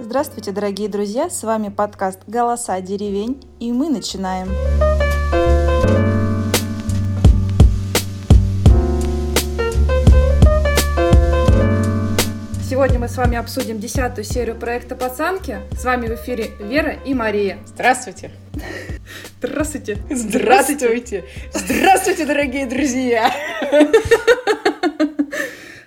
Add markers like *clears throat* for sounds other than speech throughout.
Здравствуйте, дорогие друзья! С вами подкаст «Голоса деревень» и мы начинаем. Сегодня мы с вами обсудим десятую серию проекта «Пацанки». С вами в эфире Вера и Мария. Здравствуйте! Здравствуйте! Здравствуйте! Здравствуйте, дорогие друзья!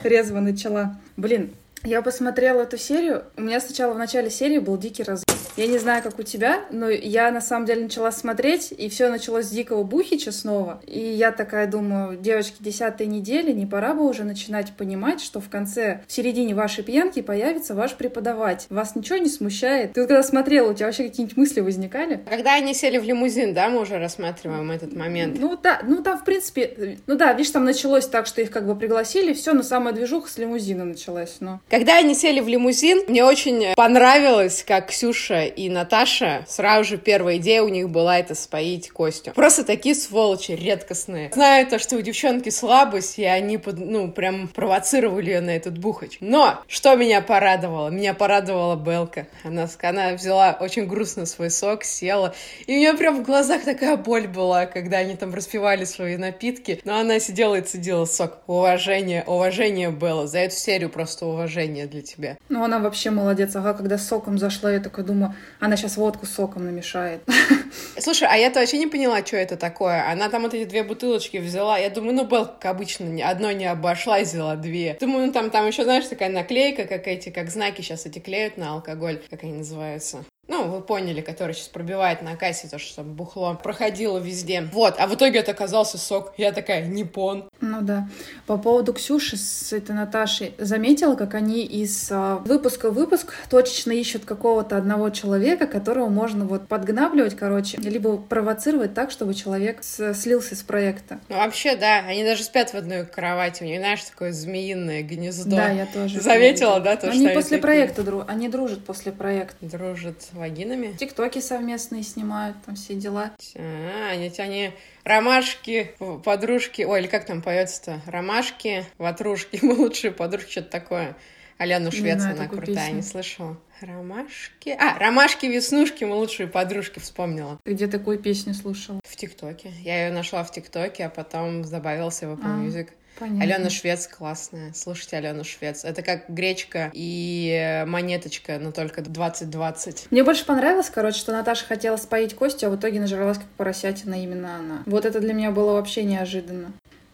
Резво начала. Блин, я посмотрела эту серию. У меня сначала в начале серии был дикий раз. Я не знаю, как у тебя, но я на самом деле начала смотреть, и все началось с дикого Бухича снова. И я такая думаю, девочки, десятой недели, не пора бы уже начинать понимать, что в конце, в середине вашей пьянки появится ваш преподаватель. Вас ничего не смущает? Ты вот когда смотрела, у тебя вообще какие-нибудь мысли возникали? Когда они сели в лимузин, да, мы уже рассматриваем этот момент. Ну да, ну там в принципе, ну да, видишь, там началось так, что их как бы пригласили, все, но самая движуха с лимузина началась, но... Когда они сели в лимузин, мне очень понравилось, как Ксюша и Наташа, сразу же первая идея у них была это споить Костю. Просто такие сволочи редкостные. Знаю то, что у девчонки слабость, и они, под, ну, прям провоцировали ее на этот бухач. Но, что меня порадовало? Меня порадовала Белка. Она, она взяла очень грустно свой сок, села, и у нее прям в глазах такая боль была, когда они там распивали свои напитки, но она сидела и цедила сок. Уважение, уважение было. За эту серию просто уважение для тебя. Ну, она вообще молодец. Ага, когда соком зашла, я такая думаю, она сейчас водку с соком намешает. *laughs* Слушай, а я-то вообще не поняла, что это такое. Она там вот эти две бутылочки взяла. Я думаю, ну, был, как обычно, одной не обошла взяла две. Думаю, ну, там, там еще, знаешь, такая наклейка, как эти, как знаки сейчас эти клеют на алкоголь, как они называются. Ну, вы поняли, который сейчас пробивает на кассе, то, что бухло проходило везде. Вот, а в итоге это оказался сок. Я такая, Ниппон. Да. По поводу Ксюши с этой Наташей. Заметила, как они из а, выпуска в выпуск точечно ищут какого-то одного человека, которого можно вот подгнабливать, короче, либо провоцировать так, чтобы человек слился с проекта. Ну, вообще, да. Они даже спят в одной кровати. У них, знаешь, такое змеиное гнездо. Да, я тоже. *laughs* Заметила, да? То, они что после они проекта дру... они дружат после проекта. Дружат вагинами. Тиктоки совместные снимают, там все дела. А, они, они ромашки, подружки, ой, или как там поется-то? Ромашки, ватрушки, *laughs* мы лучшие подружки, что-то такое. Алену Швец, она крутая, песню. не слышала. Ромашки. А, ромашки, веснушки, мы лучшие подружки, вспомнила. Ты где такую песню слушала? В ТикТоке. Я ее нашла в ТикТоке, а потом добавился в Apple А. Music. Понятно. Алена Швец классная. Слушайте Алену Швец. Это как гречка и монеточка, но только 2020. Мне больше понравилось, короче, что Наташа хотела споить Костю, а в итоге нажралась как поросятина именно она. Вот это для меня было вообще неожиданно.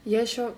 Я еще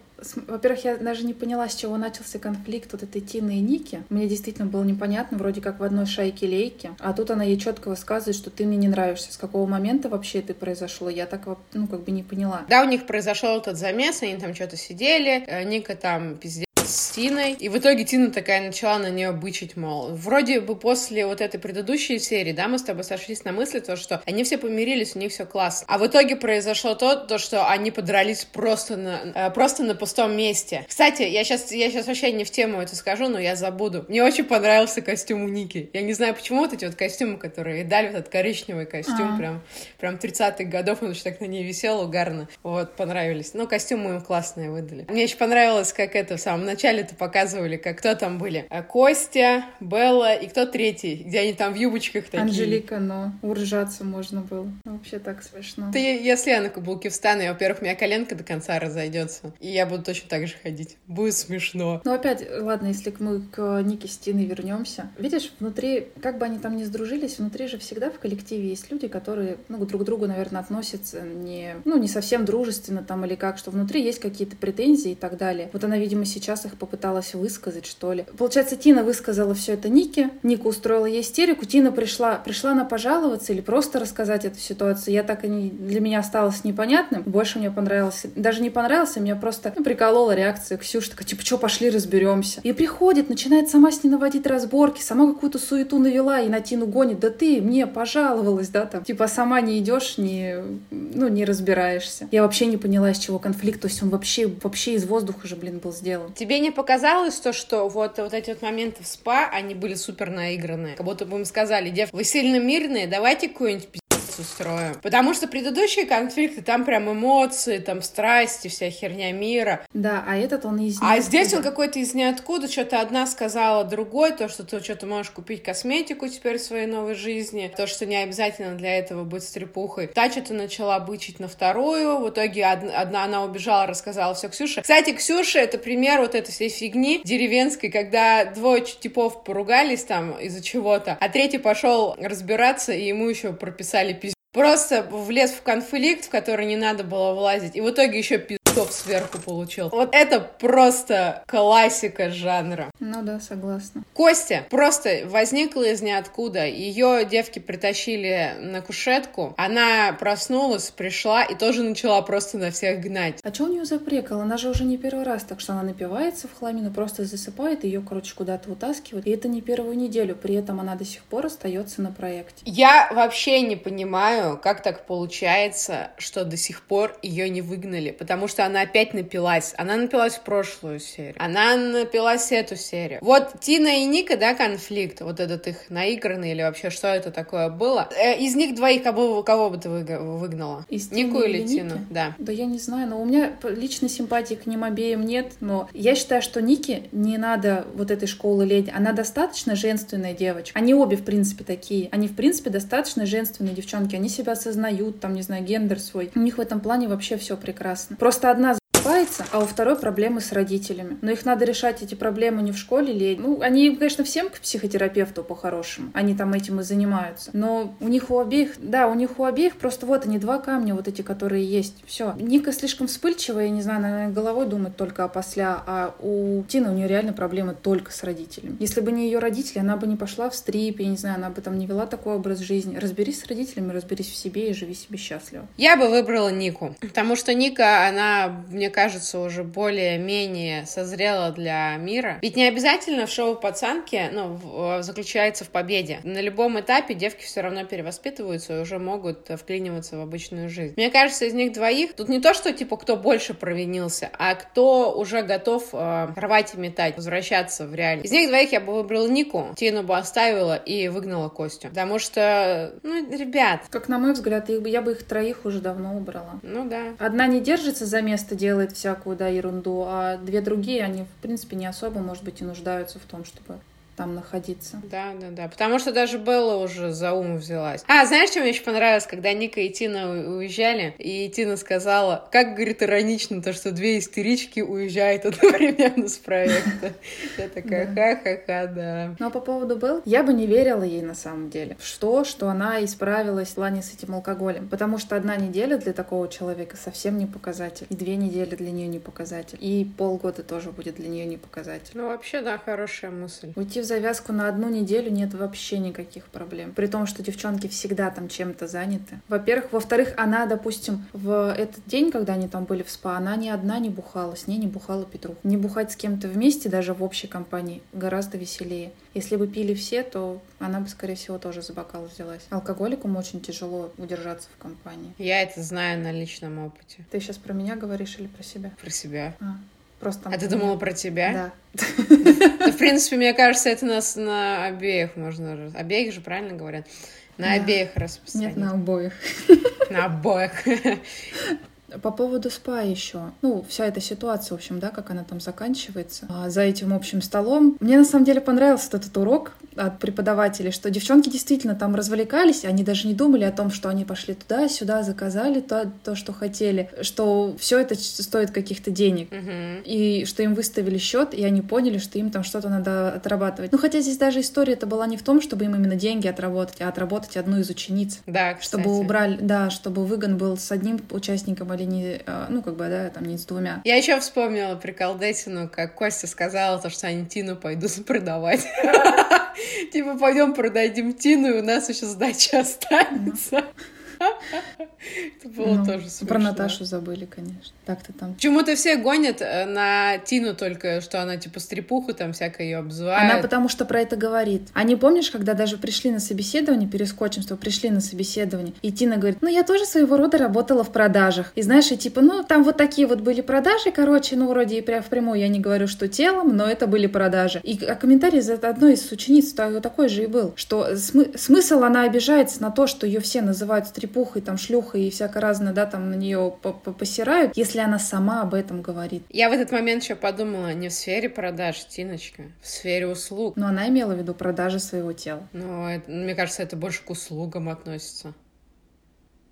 во-первых, я даже не поняла, с чего начался конфликт вот этой Тины и Ники. Мне действительно было непонятно, вроде как в одной шайке лейки. А тут она ей четко высказывает, что ты мне не нравишься. С какого момента вообще это произошло? Я так, ну, как бы не поняла. Да, у них произошел этот замес, они там что-то сидели, э, Ника там пиздец с Тиной. И в итоге Тина такая начала на нее бычить, мол. Вроде бы после вот этой предыдущей серии, да, мы с тобой сошлись на мысли, то, что они все помирились, у них все классно. А в итоге произошло то, то что они подрались просто на, э, просто на пустом месте. Кстати, я сейчас, я сейчас вообще не в тему это скажу, но я забуду. Мне очень понравился костюм у Ники. Я не знаю, почему вот эти вот костюмы, которые дали, вот этот коричневый костюм, А. прям, прям 30-х годов, он очень так на ней висел, угарно. Вот, понравились. Ну, костюмы им классные выдали. Мне еще понравилось, как это в самом начале-то показывали, как кто там были. А, Костя, Белла и кто третий, где они там в юбочках такие. Анжелика, но уржаться можно было. Вообще так смешно. Ты, если я на каблуки встану, я, во-первых, у меня коленка до конца разойдется, и я буду точно так же ходить. Будет смешно. Ну, опять, ладно, если мы к Нике с Тиной вернемся. Видишь, внутри, как бы они там ни сдружились, внутри же всегда в коллективе есть люди, которые, ну, друг к другу, наверное, относятся не, ну, не совсем дружественно там или как, что внутри есть какие-то претензии и так далее. Вот она, видимо, сейчас их попыталась высказать, что ли. Получается, Тина высказала все это Нике, Ника устроила ей истерику, Тина пришла, пришла на пожаловаться или просто рассказать эту ситуацию. Я так и не, для меня осталось непонятным. Больше мне понравилось, даже не понравилось, а меня просто ну, приколола реакция Ксюши, такая, типа, что, пошли разберемся. И приходит, начинает сама с ней наводить разборки, сама какую-то суету навела и на Тину гонит, да ты мне пожаловалась, да, там, типа, сама не идешь, не, ну, не разбираешься. Я вообще не поняла, из чего конфликт, то есть он вообще, вообще из воздуха же, блин, был сделан. Тебе не показалось то, что вот, вот эти вот моменты в спа, они были супер наигранные? Как будто бы им сказали, дев, вы сильно мирные, давайте какую-нибудь устроим. Потому что предыдущие конфликты, там прям эмоции, там страсти, вся херня мира. Да, а этот он из А здесь он какой-то из ниоткуда, что-то одна сказала другой, то, что ты что-то можешь купить косметику теперь в своей новой жизни, то, что не обязательно для этого быть стрепухой. Та что-то начала бычить на вторую, в итоге одна она убежала, рассказала все Ксюше. Кстати, Ксюша — это пример вот этой всей фигни деревенской, когда двое типов поругались там из-за чего-то, а третий пошел разбираться, и ему еще прописали пиздец. Просто влез в конфликт, в который не надо было влазить, и в итоге еще пиздец топ сверху получил. Вот это просто классика жанра. Ну да, согласна. Костя просто возникла из ниоткуда. Ее девки притащили на кушетку. Она проснулась, пришла и тоже начала просто на всех гнать. А что у нее за прикол? Она же уже не первый раз, так что она напивается в хламину, просто засыпает, ее, короче, куда-то вытаскивают. И это не первую неделю. При этом она до сих пор остается на проекте. Я вообще не понимаю, как так получается, что до сих пор ее не выгнали. Потому что она опять напилась. Она напилась в прошлую серию. Она напилась эту серию. Вот Тина и Ника, да, конфликт, вот этот их наигранный или вообще что это такое было. Э, из них двоих кого, кого бы ты выгнала? Из Нику или Тину? Ники? Да. Да я не знаю, но у меня личной симпатии к ним обеим нет, но я считаю, что Нике не надо вот этой школы леди. Она достаточно женственная девочка. Они обе, в принципе, такие. Они, в принципе, достаточно женственные девчонки. Они себя осознают, там, не знаю, гендер свой. У них в этом плане вообще все прекрасно. Просто одна закрывается, а у второй проблемы с родителями. Но их надо решать, эти проблемы не в школе или... Ну, они, конечно, всем к психотерапевту по-хорошему. Они там этим и занимаются. Но у них у обеих... Да, у них у обеих просто вот они, два камня вот эти, которые есть. Все. Ника слишком вспыльчивая, я не знаю, она головой думает только о посля, а у Тины у нее реально проблемы только с родителями. Если бы не ее родители, она бы не пошла в стрип, я не знаю, она бы там не вела такой образ жизни. Разберись с родителями, разберись в себе и живи себе счастливо. Я бы выбрала Нику, потому что Ника, она, мне кажется, уже более-менее созрела для мира. Ведь не обязательно в шоу «Пацанки» ну, э, заключается в победе. На любом этапе девки все равно перевоспитываются и уже могут вклиниваться в обычную жизнь. Мне кажется, из них двоих тут не то, что типа кто больше провинился, а кто уже готов э, рвать и метать, возвращаться в реальность. Из них двоих я бы выбрала Нику, Тину бы оставила и выгнала Костю. Потому что, ну, ребят... Как на мой взгляд, я бы их троих уже давно убрала. Ну да. Одна не держится за место, делает делает всякую, да, ерунду, а две другие, они, в принципе, не особо, может быть, и нуждаются в том, чтобы там находиться. Да, да, да. Потому что даже Белла уже за ум взялась. А, знаешь, что мне еще понравилось, когда Ника и Тина уезжали, и Тина сказала, как, говорит, иронично то, что две истерички уезжают *laughs* одновременно с проекта. Я такая, ха-ха-ха, да. Ну, а по поводу Белл, я бы не верила ей на самом деле. Что, что она исправилась в плане с этим алкоголем. Потому что одна неделя для такого человека совсем не показатель. И две недели для нее не показатель. И полгода тоже будет для нее не показатель. Ну, вообще, да, хорошая мысль. Уйти в завязку на одну неделю нет вообще никаких проблем. При том, что девчонки всегда там чем-то заняты. Во-первых. Во-вторых, она, допустим, в этот день, когда они там были в спа, она ни одна не бухала, с ней не бухала Петрух. Не бухать с кем-то вместе, даже в общей компании, гораздо веселее. Если бы пили все, то она бы, скорее всего, тоже за бокал взялась. Алкоголикам очень тяжело удержаться в компании. Я это знаю на личном опыте. Ты сейчас про меня говоришь или про себя? Про себя. А. Просто а ты думала про тебя? *laughs* Да. в принципе, мне кажется, это нас на обеих можно... Обеих же правильно говорят? На обеих распространить. Нет, на обоих. На обоих. По поводу СПА еще. Ну, вся эта ситуация, в общем, да, как она там заканчивается. А, за этим общим столом. Мне на самом деле понравился этот урок от преподавателей, что девчонки действительно там развлекались, они даже не думали о том, что они пошли туда, сюда, заказали то, то что хотели, что все это стоит каких-то денег. Угу. И что им выставили счет, и они поняли, что им там что-то надо отрабатывать. Ну, хотя здесь даже история это была не в том, чтобы им именно деньги отработать, а отработать одну из учениц. Да, кстати. Чтобы убрали, да, чтобы выгон был с одним участником или не, а, ну, как бы, да, там не с двумя. Я еще вспомнила прикол Десину, как Костя сказала, то, что они Тину пойдут *laughs* продавать. *laughs* Типа, пойдем продадим Тину, и у нас еще сдача *laughs* останется. Это было ну, тоже смешно. Про Наташу забыли, конечно. Так-то там. Почему-то все гонят э, на Тину только, что она типа стрепуху там всякое ее обзывает. Она потому что про это говорит. А не помнишь, когда даже пришли на собеседование, перескочим, что пришли на собеседование, и Тина говорит, ну я тоже своего рода работала в продажах. И знаешь, и типа, ну там вот такие вот были продажи, короче, ну вроде и прям впрямую я не говорю, что телом, но это были продажи. И а комментарий за одной из учениц такой же и был, что смы- смысл она обижается на то, что ее все называют стрепухой, трепухой, там, шлюхой и всяко разное, да, там на нее посирают, если она сама об этом говорит. Я в этот момент еще подумала, не в сфере продаж, Тиночка, в сфере услуг. Но она имела в виду продажи своего тела. Ну, мне кажется, это больше к услугам относится.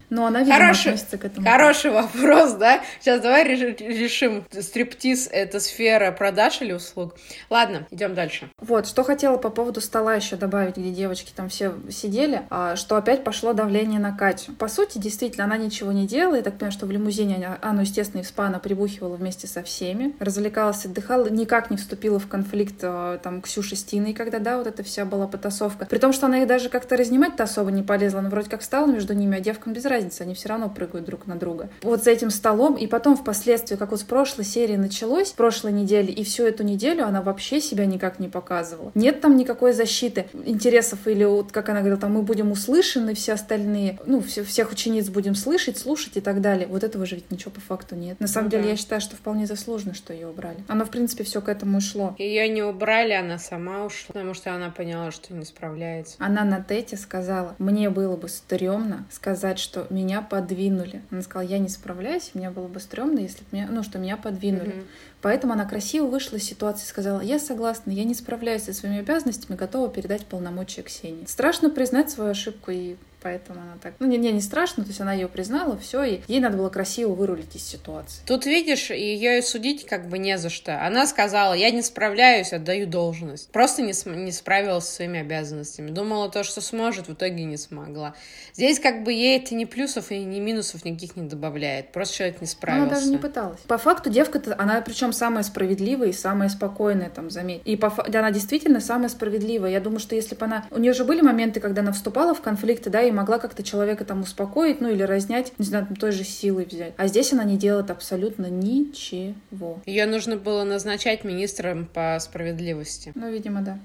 Но она, видимо, хороший, относится к этому. Хороший вопрос, да? Сейчас давай решим, стриптиз — это сфера продаж или услуг? Ладно, идем дальше. Вот, что хотела по поводу стола еще добавить, где девочки там все сидели, а, что опять пошло давление на Катю. По сути, действительно, она ничего не делала. Я так понимаю, что в лимузине она, естественно, и в спа она прибухивала вместе со всеми, развлекалась, отдыхала, никак не вступила в конфликт а, там Ксюши с Тиной, когда, да, вот эта вся была потасовка. При том, что она их даже как-то разнимать-то особо не полезла, она вроде как стала между ними, а девкам без разницы разницы, они все равно прыгают друг на друга. Вот за этим столом, и потом впоследствии, как вот с прошлой серии началось, прошлой недели, и всю эту неделю она вообще себя никак не показывала. Нет там никакой защиты интересов, или вот, как она говорила, там мы будем услышаны, все остальные, ну, все, всех учениц будем слышать, слушать и так далее. Вот этого же ведь ничего по факту нет. На самом ну, деле, да. я считаю, что вполне заслуженно, что ее убрали. Оно, в принципе, все к этому и шло. Ее не убрали, она сама ушла, потому что она поняла, что не справляется. Она на тете сказала, мне было бы стрёмно сказать, что меня подвинули. Она сказала, я не справляюсь, мне было бы стрёмно, если бы меня, ну, что меня подвинули. Mm-hmm. Поэтому она красиво вышла из ситуации сказала, я согласна, я не справляюсь со своими обязанностями, готова передать полномочия Ксении. Страшно признать свою ошибку и поэтому она так... Ну, не, не, не страшно, то есть она ее признала, все, и ей надо было красиво вырулить из ситуации. Тут, видишь, ее и судить как бы не за что. Она сказала, я не справляюсь, отдаю должность. Просто не, не справилась со своими обязанностями. Думала то, что сможет, в итоге не смогла. Здесь как бы ей это ни плюсов и ни минусов никаких не добавляет. Просто человек не справился. Она даже не пыталась. По факту девка-то, она причем самая справедливая и самая спокойная, там, заметь. И по, она действительно самая справедливая. Я думаю, что если бы она... У нее же были моменты, когда она вступала в конфликты, да, и могла как-то человека там успокоить, ну или разнять, не знаю, той же силой взять. А здесь она не делает абсолютно ничего. Ее нужно было назначать министром по справедливости. Ну, видимо, да.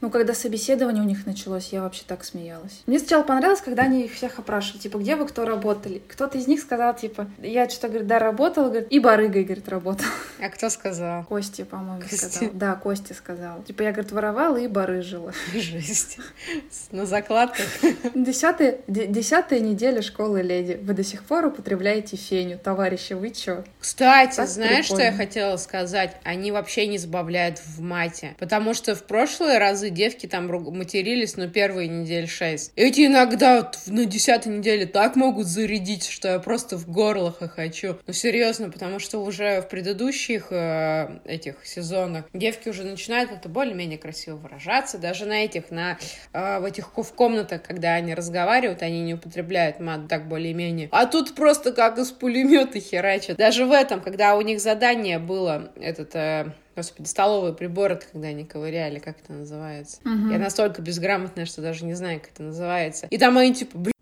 Ну, когда собеседование у них началось, я вообще так смеялась. Мне сначала понравилось, когда они их всех опрашивали, типа, где вы кто работали? Кто-то из них сказал, типа, я что-то, говорит, да, работал, говорит, и барыгой, говорит, работал. А кто сказал? Костя, по-моему, сказал. Да, Костя сказал. Типа, я, говорит, воровала и барыжила. Жесть. На закладках. Десятая, десятая неделя школы леди. Вы до сих пор употребляете феню, товарищи, вы чё? Кстати, так знаешь, прикольно. что я хотела сказать? Они вообще не сбавляют в мате. Потому что в прошлые разы разы девки там матерились, но первые недели шесть. Эти иногда на десятой неделе так могут зарядить, что я просто в горлах хочу. Ну, серьезно, потому что уже в предыдущих э, этих сезонах девки уже начинают как-то более-менее красиво выражаться. Даже на этих, на э, в этих в комнатах, когда они разговаривают, они не употребляют мат так более-менее. А тут просто как из пулемета херачат. Даже в этом, когда у них задание было, этот... Э, Господи, столовые приборы, когда они ковыряли, как это называется. Угу. Я настолько безграмотная, что даже не знаю, как это называется. И там они типа, блин,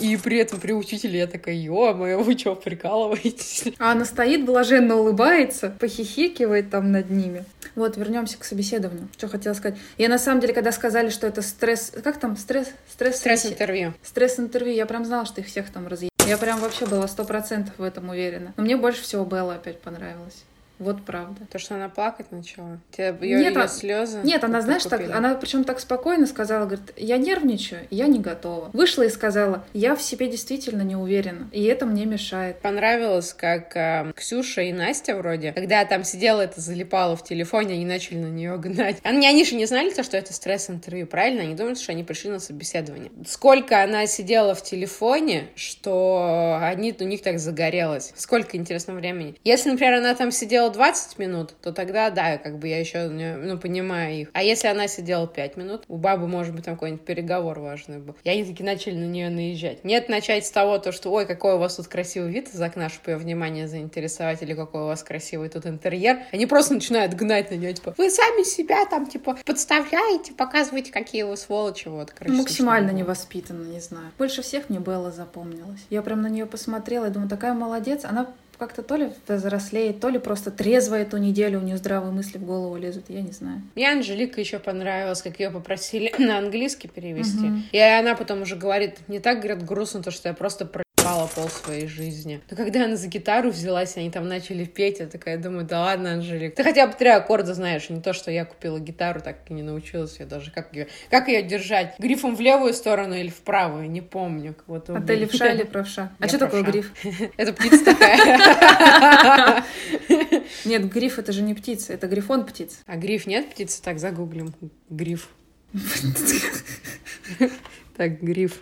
и при этом при учителе я такая, ё-моё, вы чё, прикалываетесь? А она стоит, блаженно улыбается, похихикивает там над ними. Вот, вернемся к собеседованию. Что хотела сказать. Я на самом деле, когда сказали, что это стресс... Как там? Стресс... Стресс... Стресс-интервью. Стресс-интервью. Я прям знала, что их всех там разъедят. Я прям вообще была сто процентов в этом уверена. Но мне больше всего Белла опять понравилась. Вот правда. То, что она плакать начала? Тебе ее, нет, ее а слезы? Нет, она, знаешь, так, она причем так спокойно сказала, говорит, я нервничаю, я не готова. Вышла и сказала, я в себе действительно не уверена, и это мне мешает. Понравилось, как э, Ксюша и Настя вроде, когда там сидела это залипала в телефоне, они начали на нее гнать. Они, они же не знали то, что это стресс-интервью, правильно? Они думали, что они пришли на собеседование. Сколько она сидела в телефоне, что они, у них так загорелось. Сколько, интересно, времени. Если, например, она там сидела сидела 20 минут, то тогда, да, как бы я еще, ну, понимаю их. А если она сидела 5 минут, у бабы, может быть, там какой-нибудь переговор важный был. И они таки начали на нее наезжать. Нет начать с того, то, что, ой, какой у вас тут красивый вид из окна, чтобы ее внимание заинтересовать, или какой у вас красивый тут интерьер. Они просто начинают гнать на нее, типа, вы сами себя там, типа, подставляете, показываете, какие вы сволочи, вот, короче. Максимально невоспитанно, не знаю. Больше всех мне Белла запомнилась. Я прям на нее посмотрела и думаю, такая молодец. Она как-то то ли взрослеет, то ли просто трезво эту неделю, у нее здравые мысли в голову лезут, я не знаю. Мне Анжелика еще понравилась, как ее попросили *laughs* на английский перевести. Угу. И она потом уже говорит, не так, говорят, грустно, то, что я просто про спала пол своей жизни. Но когда она за гитару взялась, они там начали петь, я такая думаю, да ладно, Анжелик, ты хотя бы три аккорда знаешь, не то, что я купила гитару, так и не научилась я даже, как ее, как ее держать, грифом в левую сторону или в правую, не помню. Вот а ты левша или правша? А что такое гриф? *laughs* Это птица такая. *laughs* Нет, гриф это же не птица, это грифон птиц. А гриф нет птицы? Так, загуглим. Гриф. *laughs* Так, гриф.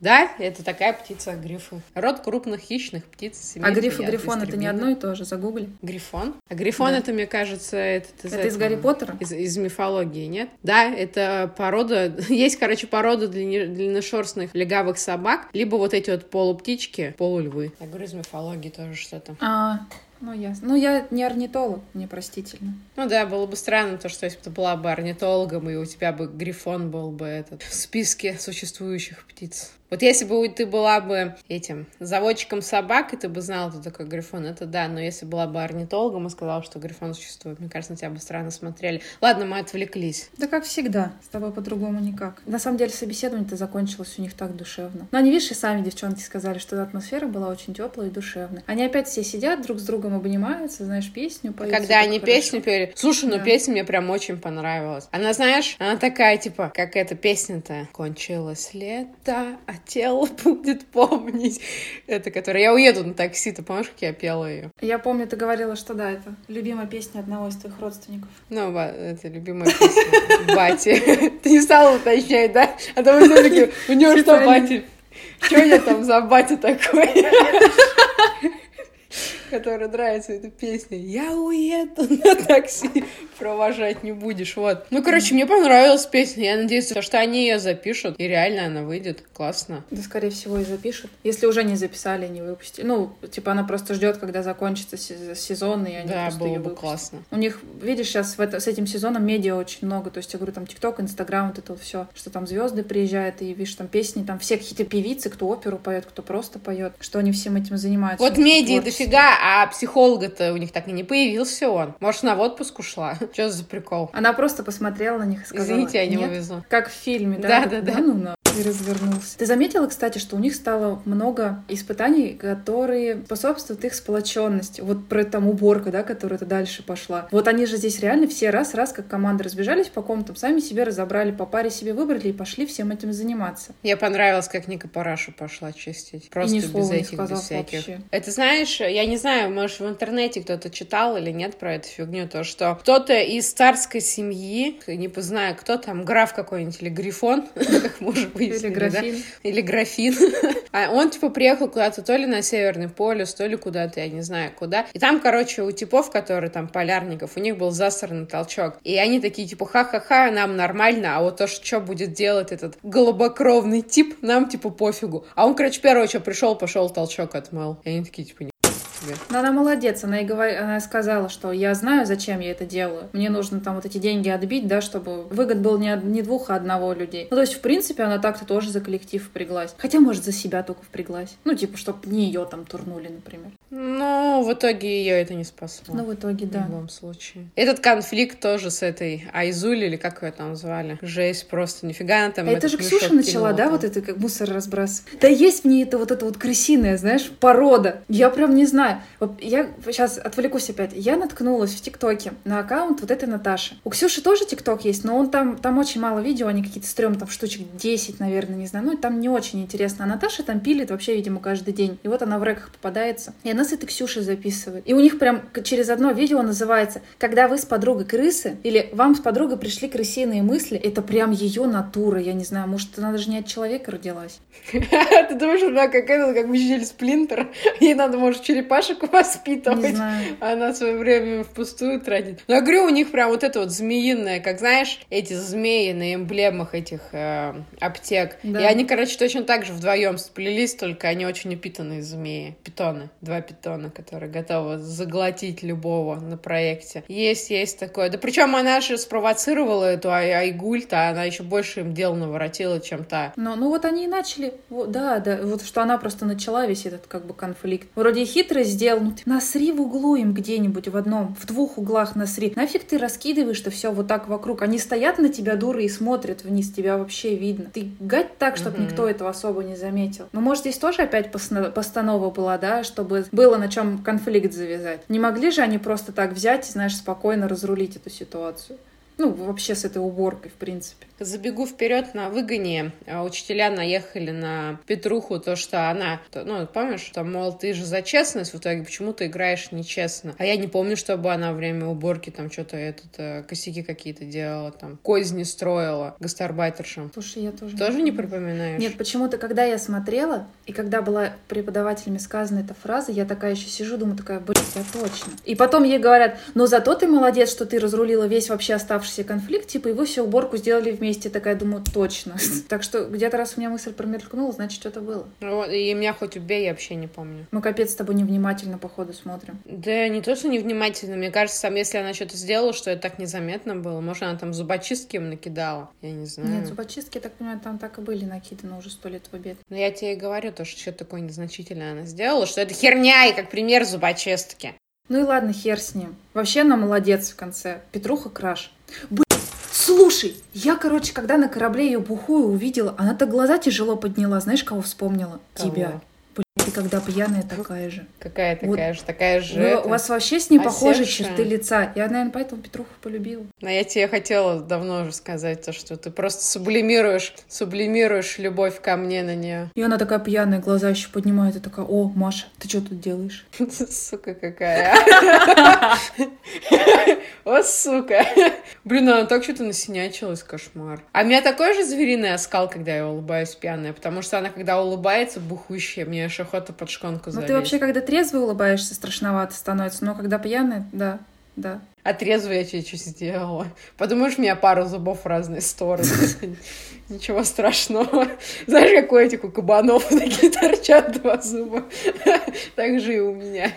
Да, это такая птица грифы. Род крупных хищных птиц. А гриф и грифон это не одно и то же, загугли. Грифон? А грифон да. это, мне кажется, это... Из это из Гарри Поттера? Из, из мифологии, нет? Да, это порода... *laughs* Есть, короче, порода длинношерстных легавых собак, либо вот эти вот полуптички, полульвы. Я говорю, из мифологии тоже что-то. А, ну, ясно. Ну, я не орнитолог, мне простительно. Ну да, было бы странно то, что если бы ты была бы орнитологом, и у тебя бы грифон был бы этот в списке существующих птиц. Вот если бы ты была бы этим заводчиком собак, и ты бы знала, кто такой Грифон, это да, но если была бы орнитологом и сказала, что Грифон существует, мне кажется, на тебя бы странно смотрели. Ладно, мы отвлеклись. Да как всегда, с тобой по-другому никак. На самом деле собеседование-то закончилось у них так душевно. Но они, видишь, и сами девчонки сказали, что атмосфера была очень теплая и душевная. Они опять все сидят друг с другом обнимаются, знаешь, песню поют. Когда они песню пели, слушай, ну да. песня мне прям очень понравилась. Она, знаешь, она такая, типа, как эта песня-то. Кончилось лето, а тело *laughs* будет помнить. Это которая «Я уеду на такси», ты помнишь, как я пела ее? Я помню, ты говорила, что да, это любимая песня одного из твоих родственников. Ну, это любимая песня *laughs* Бати. Ты не стала уточнять, да? А то мы все таки у него что, Бати? Что я там за батя такой? *laughs* которая нравится эта песня. Я уеду *laughs* на такси, провожать не будешь. Вот. Ну, короче, мне понравилась песня. Я надеюсь, что они ее запишут, и реально она выйдет. Классно. Да, скорее всего, и запишут. Если уже не записали, не выпустили. Ну, типа, она просто ждет, когда закончится сезон, и они да, просто было ее бы классно. У них, видишь, сейчас в это, с этим сезоном медиа очень много. То есть, я говорю, там, ТикТок, Инстаграм, вот это вот все, что там звезды приезжают, и видишь, там песни, там все какие-то певицы, кто оперу поет, кто просто поет, что они всем этим занимаются. Вот медиа дофига, а психолога-то у них так и не появился он. Может, она в отпуск ушла? *laughs* Что за прикол? Она просто посмотрела на них и сказала... Извините, я не увезу. Как в фильме, да? Да, да, да. да ну, на и развернулся. Ты заметила, кстати, что у них стало много испытаний, которые способствуют их сплоченности. Вот про там уборку, да, которая-то дальше пошла. Вот они же здесь реально все раз-раз, как команда разбежались по комнатам, сами себе разобрали, по паре себе выбрали и пошли всем этим заниматься. Мне понравилось, как Ника Парашу пошла чистить. Просто и ни без этих, без всяких. Вообще. Это знаешь, я не знаю, может, в интернете кто-то читал или нет про эту фигню, то, что кто-то из царской семьи, не знаю, кто там, граф какой-нибудь или грифон, *laughs* как может быть, или графин. Да? Или графин. а он, типа, приехал куда-то то ли на Северный полюс, то ли куда-то, я не знаю, куда. И там, короче, у типов, которые там полярников, у них был засранный толчок. И они такие, типа, ха-ха-ха, нам нормально, а вот то, что будет делать этот голубокровный тип, нам, типа, пофигу. А он, короче, первое, что пришел, пошел толчок отмыл. И они такие, типа, себе. Но она молодец, она и говор... она сказала, что я знаю, зачем я это делаю. Мне нужно там вот эти деньги отбить, да, чтобы выгод был не, не двух, а одного людей. Ну, то есть, в принципе, она так-то тоже за коллектив впряглась. Хотя, может, за себя только впряглась. Ну, типа, чтобы не ее там турнули, например. Ну, в итоге ее это не спасло. Ну, в итоге, да. В любом случае. Этот конфликт тоже с этой Айзуль, или как ее там звали. Жесть просто, нифига она там. А это же Ксюша начала, да, там. вот это как мусор разбрасывать. Да есть в ней это вот это вот крысиная, знаешь, порода. Я прям не знаю, Вот я сейчас отвлекусь опять. Я наткнулась в ТикТоке на аккаунт вот этой Наташи. У Ксюши тоже ТикТок есть, но он там, там очень мало видео, они какие-то стрём, там штучек 10, наверное, не знаю. Ну, там не очень интересно. А Наташа там пилит вообще, видимо, каждый день. И вот она в реках попадается. И она с этой Ксюшей записывает. И у них прям через одно видео называется «Когда вы с подругой крысы» или «Вам с подругой пришли крысиные мысли». Это прям ее натура, я не знаю. Может, она даже не от человека родилась. *laughs* Ты думаешь, она как этот, как Мишель Сплинтер? *laughs* Ей надо, может, черепашек *laughs* воспитывать. Она свое время впустую тратит. Но я говорю, у них прям вот это вот змеиное, как знаешь, эти змеи на эмблемах этих э, аптек. Да. И они, короче, точно так же вдвоем сплелись, только они очень упитанные змеи. Питоны. Два питона, которая готова заглотить любого на проекте. Есть, есть такое. Да причем она же спровоцировала эту Ай Айгуль-то, она еще больше им дел наворотила, чем та. Но, ну вот они и начали, вот, да, да, вот что она просто начала весь этот как бы конфликт. Вроде хитро сделал, ну ты насри в углу им где-нибудь в одном, в двух углах насри. Нафиг ты раскидываешь-то все вот так вокруг. Они стоят на тебя, дуры, и смотрят вниз, тебя вообще видно. Ты гать так, чтобы mm-hmm. никто этого особо не заметил. Но может здесь тоже опять постанова была, да, чтобы было на чем конфликт завязать. Не могли же они просто так взять и, знаешь, спокойно разрулить эту ситуацию? Ну, вообще с этой уборкой, в принципе. Забегу вперед на выгоне. А, учителя наехали на Петруху, то, что она, ну, помнишь, что, мол, ты же за честность, в итоге почему ты играешь нечестно? А я не помню, чтобы она во время уборки там что-то этот, э, косяки какие-то делала, там, козни строила гастарбайтершам. Слушай, я тоже... Тоже не, не припоминаешь? Нет, почему-то, когда я смотрела, и когда была преподавателями сказана эта фраза, я такая еще сижу, думаю, такая, блин, я точно. И потом ей говорят, но зато ты молодец, что ты разрулила весь вообще оставшийся конфликт, типа, и вы всю уборку сделали вместе такая думаю, точно. Так что где-то раз у меня мысль промелькнула, значит, что-то было. Ну и меня хоть убей, я вообще не помню. Мы капец с тобой невнимательно, походу, смотрим. Да не то, что невнимательно. Мне кажется, там, если она что-то сделала, что это так незаметно было, может, она там зубочистки им накидала. Я не знаю. Нет, зубочистки, я так понимаю, там так и были накиданы уже сто лет в обед. Но я тебе и говорю, то, что что-то такое незначительное она сделала, что это херня, и как пример зубочистки. Ну и ладно, хер с ним. Вообще она молодец в конце. Петруха краш. Слушай, я, короче, когда на корабле ее бухую увидела, она так глаза тяжело подняла. Знаешь, кого вспомнила? Кого? Тебя. Когда пьяная такая же. Какая такая вот. же, такая же. Вы, у вас вообще с ней похожие черты лица. Я, наверное, поэтому Петруху полюбила. Но я тебе хотела давно уже сказать то, что ты просто сублимируешь, сублимируешь любовь ко мне на нее. И она такая пьяная, глаза еще поднимает и такая, о, Маша, ты что тут делаешь? *laughs* Сука какая. *laughs* О, сука. Блин, она так что-то насинячилась, кошмар. А у меня такой же звериный оскал, когда я улыбаюсь пьяная, потому что она, когда улыбается, бухущая, мне аж охота под шконку залезть. Ну, ты вообще, когда трезвый улыбаешься, страшновато становится, но когда пьяная, да, да. А трезвый я тебе что сделала? Подумаешь, у меня пару зубов в разные стороны. *laughs* Ничего страшного. Знаешь, как у этих у кабанов *laughs* такие торчат два зуба. *laughs* Так же и у меня.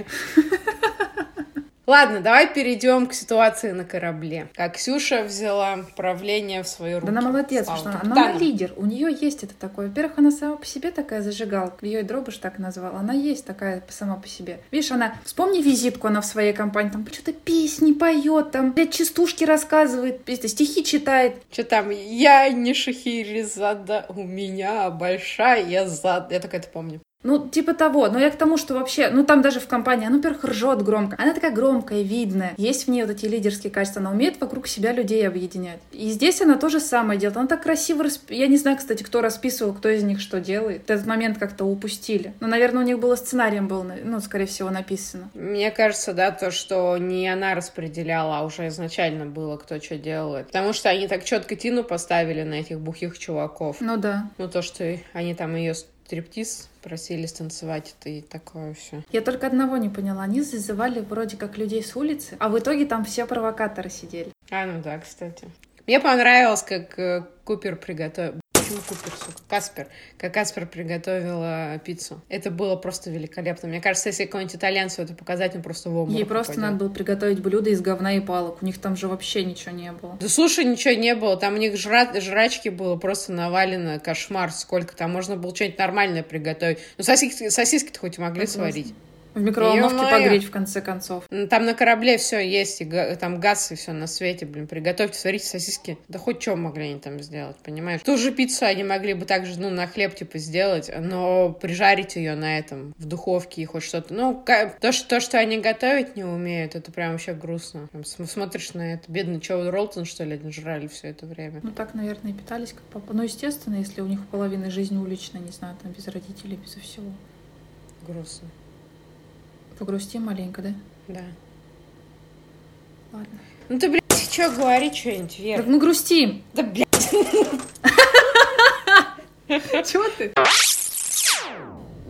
Ладно, давай перейдем к ситуации на корабле. Как Ксюша взяла правление в свою руки. Да она молодец, потому что она, она лидер. У нее есть это такое. Во-первых, она сама по себе такая зажигалка. Ее и Дробыш так назвал. Она есть такая сама по себе. Видишь, она... Вспомни визитку она в своей компании. Там что-то песни поет, там, блядь, частушки рассказывает, стихи читает. Что там? Я не Шахерезада, у меня большая зад. Я только это помню. Ну, типа того. Но я к тому, что вообще, ну, там даже в компании, она, во-первых, ржет громко. Она такая громкая, видная. Есть в ней вот эти лидерские качества. Она умеет вокруг себя людей объединять. И здесь она тоже самое делает. Она так красиво... Расп... Я не знаю, кстати, кто расписывал, кто из них что делает. Этот момент как-то упустили. Но, наверное, у них было сценарием был, ну, скорее всего, написано. Мне кажется, да, то, что не она распределяла, а уже изначально было, кто что делает. Потому что они так четко Тину поставили на этих бухих чуваков. Ну да. Ну то, что они там ее стриптиз просили станцевать это и такое все. Я только одного не поняла. Они зазывали вроде как людей с улицы, а в итоге там все провокаторы сидели. А, ну да, кстати. Мне понравилось, как э, Купер приготовил почему Купер, сука? Каспер. Как Каспер приготовила пиццу. Это было просто великолепно. Мне кажется, если какой-нибудь итальянцу это показать, он просто в обморок Ей просто попадет. надо было приготовить блюдо из говна и палок. У них там же вообще ничего не было. Да слушай, ничего не было. Там у них жра... жрачки было просто навалено. Кошмар сколько. Там можно было что-нибудь нормальное приготовить. Ну, сосиски, сосиски-то хоть могли Согласна. сварить. В микроволновке погреть, в конце концов. Там на корабле все есть, и там газ и все на свете, блин. Приготовьте, сварите сосиски. Да хоть что могли они там сделать, понимаешь? Ту же пиццу они могли бы также, ну, на хлеб, типа, сделать, но прижарить ее на этом, в духовке и хоть что-то. Ну, то, что, то, что они готовить не умеют, это прям вообще грустно. Прям смотришь на это. Бедный Чоу Ролтон, что ли, жрали все это время. Ну, так, наверное, и питались как папа. Ну, естественно, если у них половина жизни уличная, не знаю, там, без родителей, без всего. Грустно. Погрусти маленько, да? Да. Ладно. Ну ты, блядь, что говори что-нибудь, Вера? Так мы грустим. Да, блядь. *laughs* Чего ты?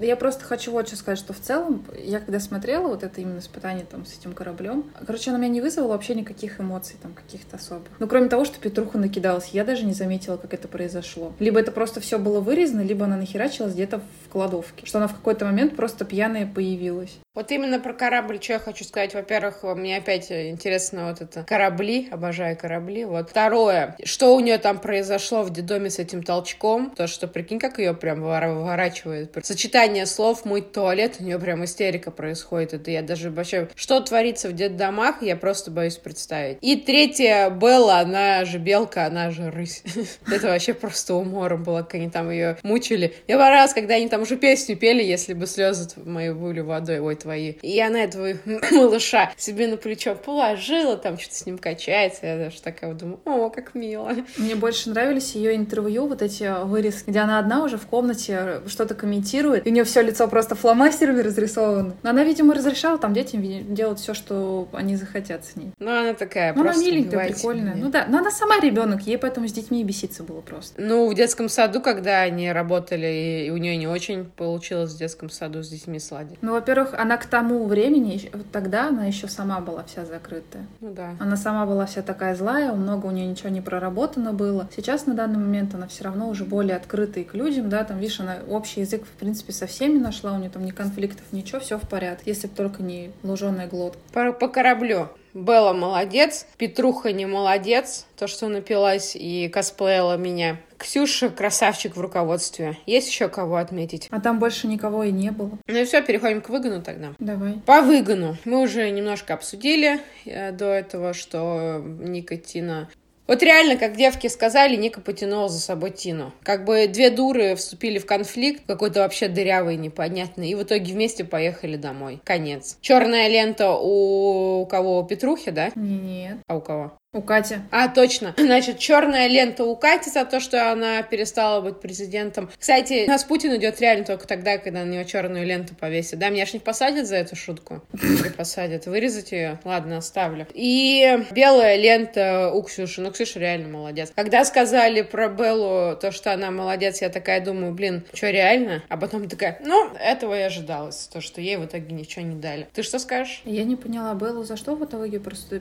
Я просто хочу вот что сказать, что в целом, я когда смотрела вот это именно испытание там с этим кораблем, короче, оно меня не вызвало вообще никаких эмоций там каких-то особых. Ну, кроме того, что Петруха накидалась, я даже не заметила, как это произошло. Либо это просто все было вырезано, либо она нахерачилась где-то в кладовке. Что она в какой-то момент просто пьяная появилась. Вот именно про корабль, что я хочу сказать. Во-первых, мне опять интересно вот это корабли, обожаю корабли. Вот. Второе, что у нее там произошло в детдоме с этим толчком, то, что, прикинь, как ее прям выворачивает. Сочетание слов «мой туалет», у нее прям истерика происходит. Это я даже вообще... Что творится в детдомах, я просто боюсь представить. И третье, Белла, она же белка, она же рысь. *laughs* Это вообще просто умором было, как они там ее мучили. Мне понравилось, когда они там уже песню пели, если бы слезы мои были водой. Ой, твои. И она этого *clears throat* малыша себе на плечо положила, там что-то с ним качается. Я даже такая вот думаю, о, как мило. Мне больше нравились ее интервью, вот эти вырезки, где она одна уже в комнате что-то комментирует, и у нее все лицо просто фломастерами разрисовано. Но она, видимо, разрешала там детям делать все, что они захотят с ней. Ну, она такая ну, просто она миленькая, прикольная. Мне. Ну да, но она сама ребенок, ей поэтому с детьми беситься было просто. Ну, в детском саду, когда они работали, и у нее не очень получилось в детском саду с детьми сладить. Ну, во-первых, она к тому времени, тогда она еще сама была вся закрытая. Ну да. Она сама была вся такая злая, много у нее ничего не проработано было. Сейчас на данный момент она все равно уже более открытая к людям, да, там, видишь, она общий язык, в принципе, со всеми нашла, у нее там ни конфликтов, ничего, все в порядке, если бы только не луженая глотка. По, по кораблю. Белла молодец, Петруха не молодец, то, что напилась и косплеила меня. Ксюша красавчик в руководстве. Есть еще кого отметить? А там больше никого и не было. Ну и все, переходим к выгону тогда. Давай. По выгону. Мы уже немножко обсудили э, до этого, что никотина вот реально, как девки сказали, Ника потянула за собой Тину. Как бы две дуры вступили в конфликт, какой-то вообще дырявый, непонятный, и в итоге вместе поехали домой. Конец. Черная лента у кого? У Петрухи, да? Нет. А у кого? У Кати. А, точно. *clears throat* Значит, черная лента у Кати за то, что она перестала быть президентом. Кстати, у нас Путин идет реально только тогда, когда на него черную ленту повесит. Да, меня ж не посадят за эту шутку. *laughs* Или посадят. Вырезать ее? Ладно, оставлю. И белая лента у Ксюши. Ну, Ксюша реально молодец. Когда сказали про Беллу то, что она молодец, я такая думаю, блин, что реально? А потом такая, ну, этого и ожидалось. То, что ей в итоге ничего не дали. Ты что скажешь? Я не поняла, Беллу за что в итоге просто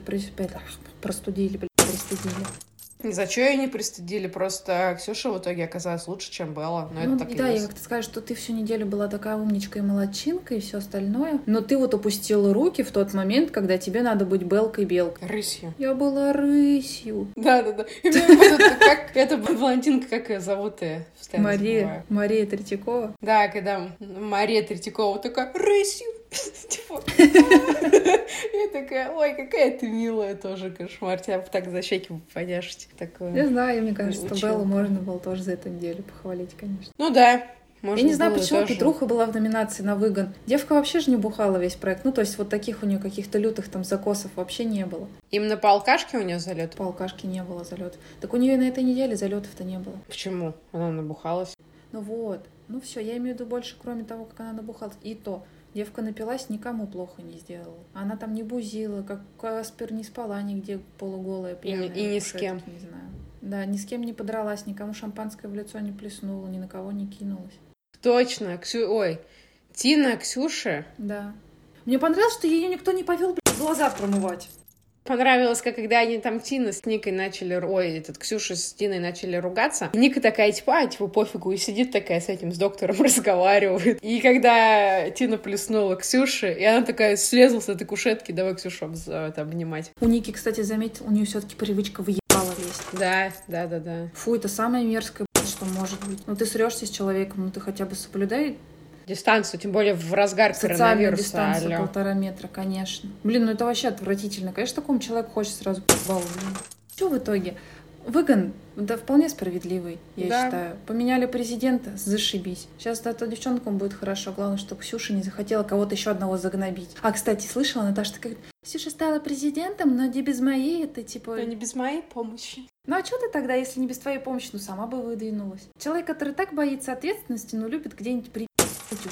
простудили, блядь, пристыдили. За что ее не пристыдили, просто Ксюша в итоге оказалась лучше, чем Белла. Но ну, это так да, и я как-то скажу, что ты всю неделю была такая умничка и молодчинка и все остальное, но ты вот опустила руки в тот момент, когда тебе надо быть белкой-белкой. Рысью. Я была рысью. Да-да-да. Как эта блондинка, как ее зовут я Мария. Мария Третьякова. Да, когда Мария Третьякова такая рысью. Типа, я такая, ой, какая ты милая тоже, кошмар. Тебя так за щеки поняшить. Такое. Я знаю, мне кажется, что Беллу можно было тоже за эту неделю похвалить, конечно. Ну да, можно я не знаю, почему тоже. Петруха была в номинации на выгон. Девка вообще же не бухала весь проект. Ну, то есть вот таких у нее каких-то лютых там закосов вообще не было. Именно по алкашке у нее залет? По алкашке не было залет. Так у нее на этой неделе залетов-то не было. Почему? Она набухалась. Ну вот. Ну все, я имею в виду больше, кроме того, как она набухалась. И то. Девка напилась, никому плохо не сделала. Она там не бузила, как Каспер не спала нигде полуголая, пьяная. И, и ни с кем. Не знаю. Да, ни с кем не подралась, никому шампанское в лицо не плеснула, ни на кого не кинулась. Точно, Ксю... Ой, Тина, Ксюша. Да. Мне понравилось, что ее никто не повел блядь, глаза промывать. Понравилось, как когда они там Тина с Никой начали, ой, этот Ксюша с Тиной начали ругаться. И Ника такая, типа, а, типа, пофигу, и сидит такая с этим, с доктором *laughs* разговаривает. И когда Тина плеснула Ксюше, и она такая слезла с этой кушетки, давай Ксюшу обнимать. У Ники, кстати, заметил, у нее все-таки привычка выебала лезть. Да, да, да, да. Фу, это самое мерзкое, что может быть. Ну, ты срешься с человеком, ну, ты хотя бы соблюдай дистанцию, тем более в разгар Социальную коронавируса. дистанцию алло. полтора метра, конечно. Блин, ну это вообще отвратительно. Конечно, такому человеку хочется сразу баллу. Что в итоге? Выгон, да, вполне справедливый, я да. считаю. Поменяли президента, зашибись. Сейчас да, то девчонкам будет хорошо. Главное, чтобы Ксюша не захотела кого-то еще одного загнобить. А, кстати, слышала, Наташа такая, Ксюша стала президентом, но не без моей, это типа... Но не без моей помощи. Ну а что ты тогда, если не без твоей помощи, ну сама бы выдвинулась? Человек, который так боится ответственности, ну любит где-нибудь при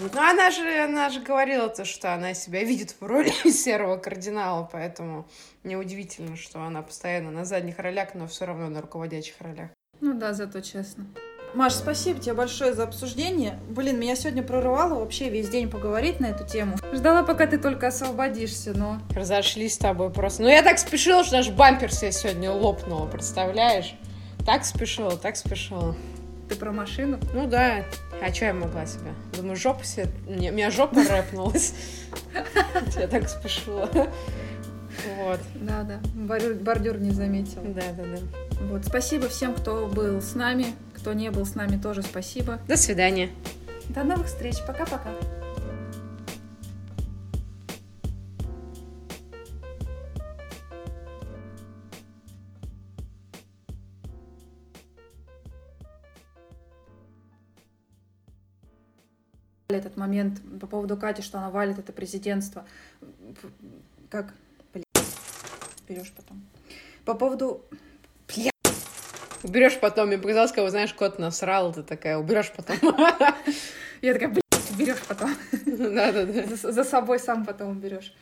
ну, она же, она же говорила то, что она себя видит в роли *laughs* серого кардинала, поэтому неудивительно, что она постоянно на задних ролях, но все равно на руководящих ролях. Ну да, зато честно. Маш, спасибо тебе большое за обсуждение. Блин, меня сегодня прорывало вообще весь день поговорить на эту тему. Ждала, пока ты только освободишься, но... Разошлись с тобой просто. Ну, я так спешила, что даже бампер себе сегодня лопнула, представляешь? Так спешила, так спешила. Ты про машину? Ну да. А что я могла себе? Думаю, жопа себе... Мне, у меня жопа рэпнулась. Я так спешила. Вот. Да, да. Бордюр не заметил. Да, да, да. Вот. Спасибо всем, кто был с нами. Кто не был с нами, тоже спасибо. До свидания. До новых встреч. Пока-пока. Этот момент по поводу Кати, что она валит это президентство. Как? Блин. Берешь потом. По поводу... Бля. Уберешь потом. Мне показалось, кого знаешь, кот насрал, ты такая, уберешь потом. Я такая, блин, берешь потом. *laughs* Да-да-да. За собой сам потом уберешь.